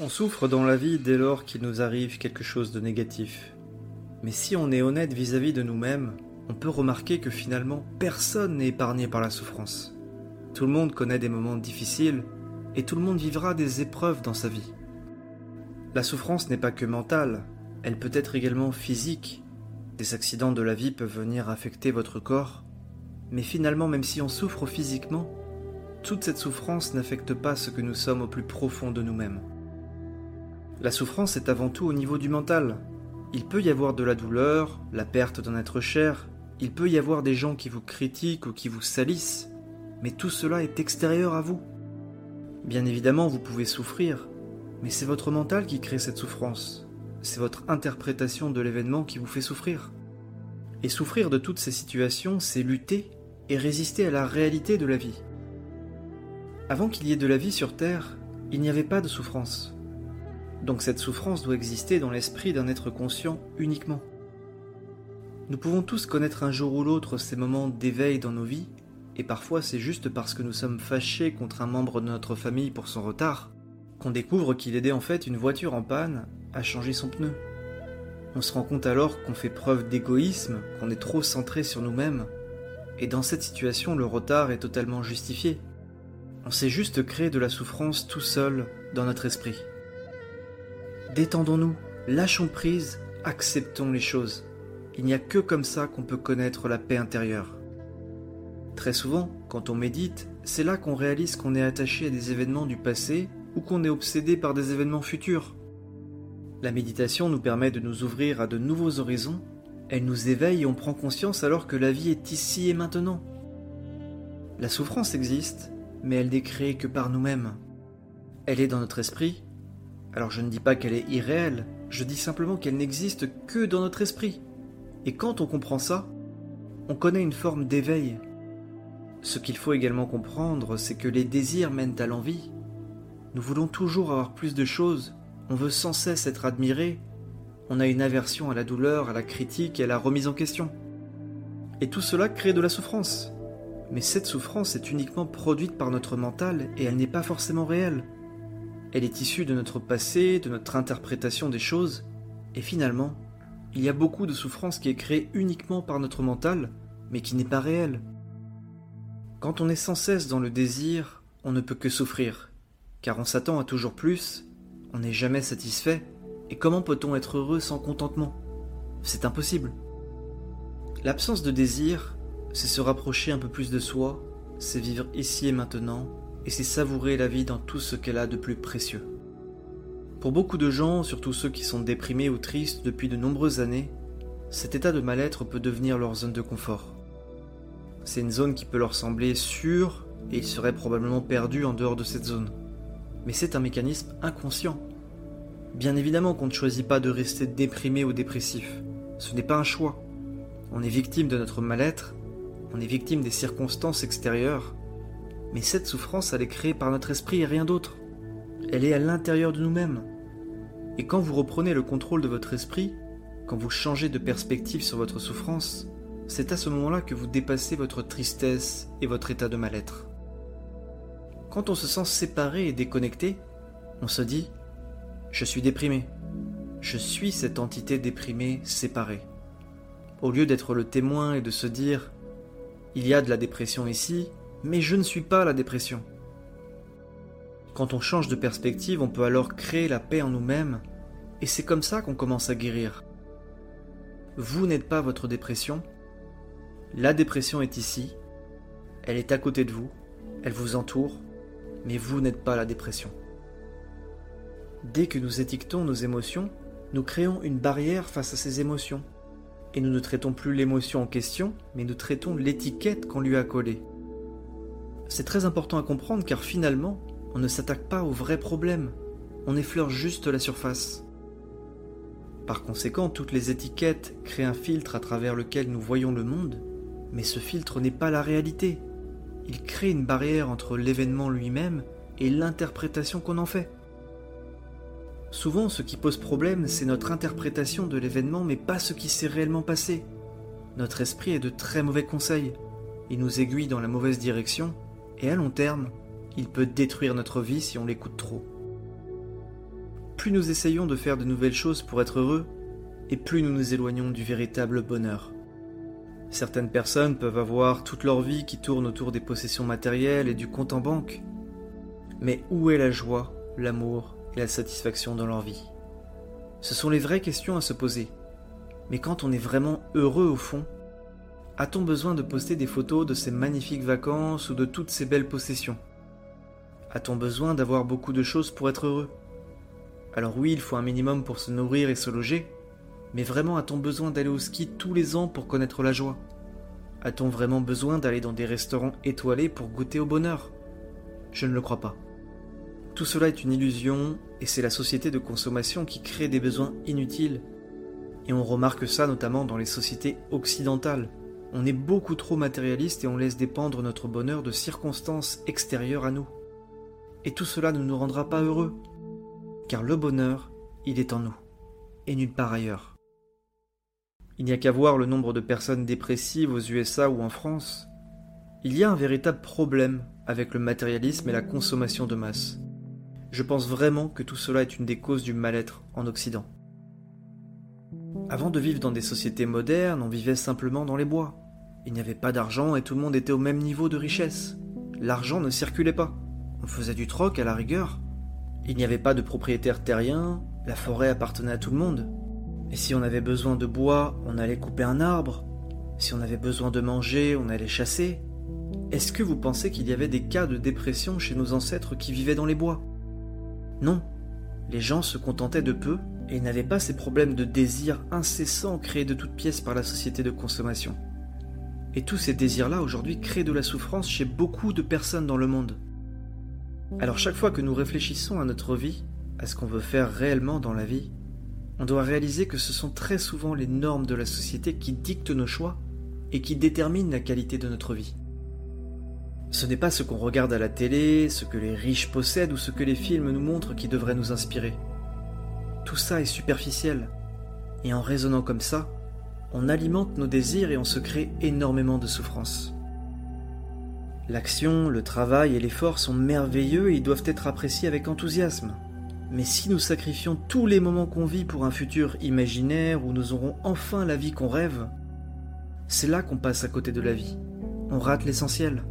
On souffre dans la vie dès lors qu'il nous arrive quelque chose de négatif. Mais si on est honnête vis-à-vis de nous-mêmes, on peut remarquer que finalement personne n'est épargné par la souffrance. Tout le monde connaît des moments difficiles et tout le monde vivra des épreuves dans sa vie. La souffrance n'est pas que mentale, elle peut être également physique. Des accidents de la vie peuvent venir affecter votre corps, mais finalement même si on souffre physiquement, toute cette souffrance n'affecte pas ce que nous sommes au plus profond de nous-mêmes. La souffrance est avant tout au niveau du mental. Il peut y avoir de la douleur, la perte d'un être cher, il peut y avoir des gens qui vous critiquent ou qui vous salissent, mais tout cela est extérieur à vous. Bien évidemment, vous pouvez souffrir, mais c'est votre mental qui crée cette souffrance. C'est votre interprétation de l'événement qui vous fait souffrir. Et souffrir de toutes ces situations, c'est lutter et résister à la réalité de la vie. Avant qu'il y ait de la vie sur Terre, il n'y avait pas de souffrance. Donc cette souffrance doit exister dans l'esprit d'un être conscient uniquement. Nous pouvons tous connaître un jour ou l'autre ces moments d'éveil dans nos vies, et parfois c'est juste parce que nous sommes fâchés contre un membre de notre famille pour son retard, qu'on découvre qu'il aidait en fait une voiture en panne à changer son pneu. On se rend compte alors qu'on fait preuve d'égoïsme, qu'on est trop centré sur nous-mêmes, et dans cette situation le retard est totalement justifié. On s'est juste créé de la souffrance tout seul dans notre esprit. Détendons-nous, lâchons prise, acceptons les choses. Il n'y a que comme ça qu'on peut connaître la paix intérieure. Très souvent, quand on médite, c'est là qu'on réalise qu'on est attaché à des événements du passé ou qu'on est obsédé par des événements futurs. La méditation nous permet de nous ouvrir à de nouveaux horizons, elle nous éveille et on prend conscience alors que la vie est ici et maintenant. La souffrance existe, mais elle n'est créée que par nous-mêmes. Elle est dans notre esprit, alors je ne dis pas qu'elle est irréelle, je dis simplement qu'elle n'existe que dans notre esprit. Et quand on comprend ça, on connaît une forme d'éveil. Ce qu'il faut également comprendre, c'est que les désirs mènent à l'envie. Nous voulons toujours avoir plus de choses, on veut sans cesse être admiré, on a une aversion à la douleur, à la critique et à la remise en question. Et tout cela crée de la souffrance. Mais cette souffrance est uniquement produite par notre mental et elle n'est pas forcément réelle. Elle est issue de notre passé, de notre interprétation des choses, et finalement, il y a beaucoup de souffrance qui est créée uniquement par notre mental, mais qui n'est pas réelle. Quand on est sans cesse dans le désir, on ne peut que souffrir, car on s'attend à toujours plus, on n'est jamais satisfait, et comment peut-on être heureux sans contentement? C'est impossible. L'absence de désir, c'est se rapprocher un peu plus de soi, c'est vivre ici et maintenant, et c'est savourer la vie dans tout ce qu'elle a de plus précieux. Pour beaucoup de gens, surtout ceux qui sont déprimés ou tristes depuis de nombreuses années, cet état de mal-être peut devenir leur zone de confort. C'est une zone qui peut leur sembler sûre et ils seraient probablement perdus en dehors de cette zone. Mais c'est un mécanisme inconscient. Bien évidemment qu'on ne choisit pas de rester déprimé ou dépressif. Ce n'est pas un choix. On est victime de notre mal-être, on est victime des circonstances extérieures, mais cette souffrance, elle est créée par notre esprit et rien d'autre. Elle est à l'intérieur de nous-mêmes. Et quand vous reprenez le contrôle de votre esprit, quand vous changez de perspective sur votre souffrance, c'est à ce moment-là que vous dépassez votre tristesse et votre état de mal-être. Quand on se sent séparé et déconnecté, on se dit ⁇ Je suis déprimé. Je suis cette entité déprimée, séparée. ⁇ Au lieu d'être le témoin et de se dire ⁇ Il y a de la dépression ici, mais je ne suis pas la dépression. Quand on change de perspective, on peut alors créer la paix en nous-mêmes, et c'est comme ça qu'on commence à guérir. Vous n'êtes pas votre dépression, la dépression est ici, elle est à côté de vous, elle vous entoure, mais vous n'êtes pas la dépression. Dès que nous étiquetons nos émotions, nous créons une barrière face à ces émotions, et nous ne traitons plus l'émotion en question, mais nous traitons l'étiquette qu'on lui a collée. C'est très important à comprendre car finalement, on ne s'attaque pas au vrai problème, on effleure juste la surface. Par conséquent, toutes les étiquettes créent un filtre à travers lequel nous voyons le monde, mais ce filtre n'est pas la réalité. Il crée une barrière entre l'événement lui-même et l'interprétation qu'on en fait. Souvent, ce qui pose problème, c'est notre interprétation de l'événement, mais pas ce qui s'est réellement passé. Notre esprit est de très mauvais conseils. Il nous aiguille dans la mauvaise direction et à long terme, il peut détruire notre vie si on l'écoute trop. plus nous essayons de faire de nouvelles choses pour être heureux, et plus nous nous éloignons du véritable bonheur. Certaines personnes peuvent avoir toute leur vie qui tourne autour des possessions matérielles et du compte en banque. Mais où est la joie, l'amour et la satisfaction dans leur vie? Ce sont les vraies questions à se poser. Mais quand on est vraiment heureux au fond, a-t-on besoin de poster des photos de ces magnifiques vacances ou de toutes ces belles possessions? A-t-on besoin d'avoir beaucoup de choses pour être heureux? Alors oui, il faut un minimum pour se nourrir et se loger, mais vraiment a-t-on besoin d'aller au ski tous les ans pour connaître la joie? A-t-on vraiment besoin d'aller dans des restaurants étoilés pour goûter au bonheur? Je ne le crois pas. Tout cela est une illusion et c'est la société de consommation qui crée des besoins inutiles. Et on remarque ça notamment dans les sociétés occidentales. On est beaucoup trop matérialiste et on laisse dépendre notre bonheur de circonstances extérieures à nous. Et tout cela ne nous rendra pas heureux, car le bonheur, il est en nous, et nulle part ailleurs. Il n'y a qu'à voir le nombre de personnes dépressives aux USA ou en France. Il y a un véritable problème avec le matérialisme et la consommation de masse. Je pense vraiment que tout cela est une des causes du mal-être en Occident. Avant de vivre dans des sociétés modernes, on vivait simplement dans les bois. Il n'y avait pas d'argent et tout le monde était au même niveau de richesse. L'argent ne circulait pas. On faisait du troc à la rigueur. Il n'y avait pas de propriétaires terriens, la forêt appartenait à tout le monde. Et si on avait besoin de bois, on allait couper un arbre. Si on avait besoin de manger, on allait chasser. Est-ce que vous pensez qu'il y avait des cas de dépression chez nos ancêtres qui vivaient dans les bois? Non. Les gens se contentaient de peu et n'avaient pas ces problèmes de désir incessants créés de toutes pièces par la société de consommation. Et tous ces désirs-là aujourd'hui créent de la souffrance chez beaucoup de personnes dans le monde. Alors chaque fois que nous réfléchissons à notre vie, à ce qu'on veut faire réellement dans la vie, on doit réaliser que ce sont très souvent les normes de la société qui dictent nos choix et qui déterminent la qualité de notre vie. Ce n'est pas ce qu'on regarde à la télé, ce que les riches possèdent ou ce que les films nous montrent qui devrait nous inspirer. Tout ça est superficiel. Et en raisonnant comme ça, on alimente nos désirs et on se crée énormément de souffrance. L'action, le travail et l'effort sont merveilleux et ils doivent être appréciés avec enthousiasme. Mais si nous sacrifions tous les moments qu'on vit pour un futur imaginaire où nous aurons enfin la vie qu'on rêve, c'est là qu'on passe à côté de la vie. On rate l'essentiel.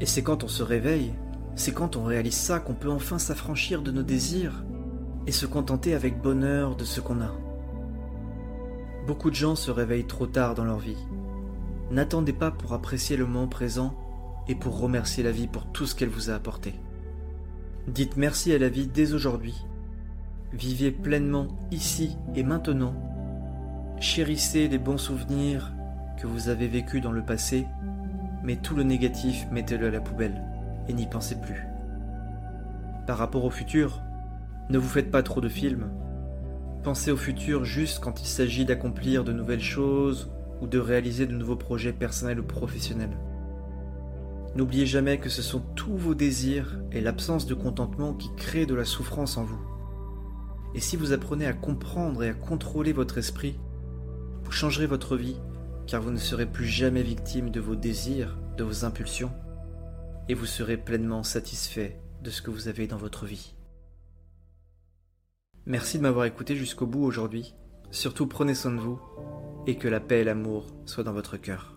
Et c'est quand on se réveille, c'est quand on réalise ça qu'on peut enfin s'affranchir de nos désirs et se contenter avec bonheur de ce qu'on a. Beaucoup de gens se réveillent trop tard dans leur vie. N'attendez pas pour apprécier le moment présent et pour remercier la vie pour tout ce qu'elle vous a apporté. Dites merci à la vie dès aujourd'hui. Vivez pleinement ici et maintenant. Chérissez les bons souvenirs que vous avez vécus dans le passé, mais tout le négatif, mettez-le à la poubelle et n'y pensez plus. Par rapport au futur, ne vous faites pas trop de films. Pensez au futur juste quand il s'agit d'accomplir de nouvelles choses ou de réaliser de nouveaux projets personnels ou professionnels. N'oubliez jamais que ce sont tous vos désirs et l'absence de contentement qui créent de la souffrance en vous. Et si vous apprenez à comprendre et à contrôler votre esprit, vous changerez votre vie car vous ne serez plus jamais victime de vos désirs, de vos impulsions, et vous serez pleinement satisfait de ce que vous avez dans votre vie. Merci de m'avoir écouté jusqu'au bout aujourd'hui. Surtout prenez soin de vous et que la paix et l'amour soient dans votre cœur.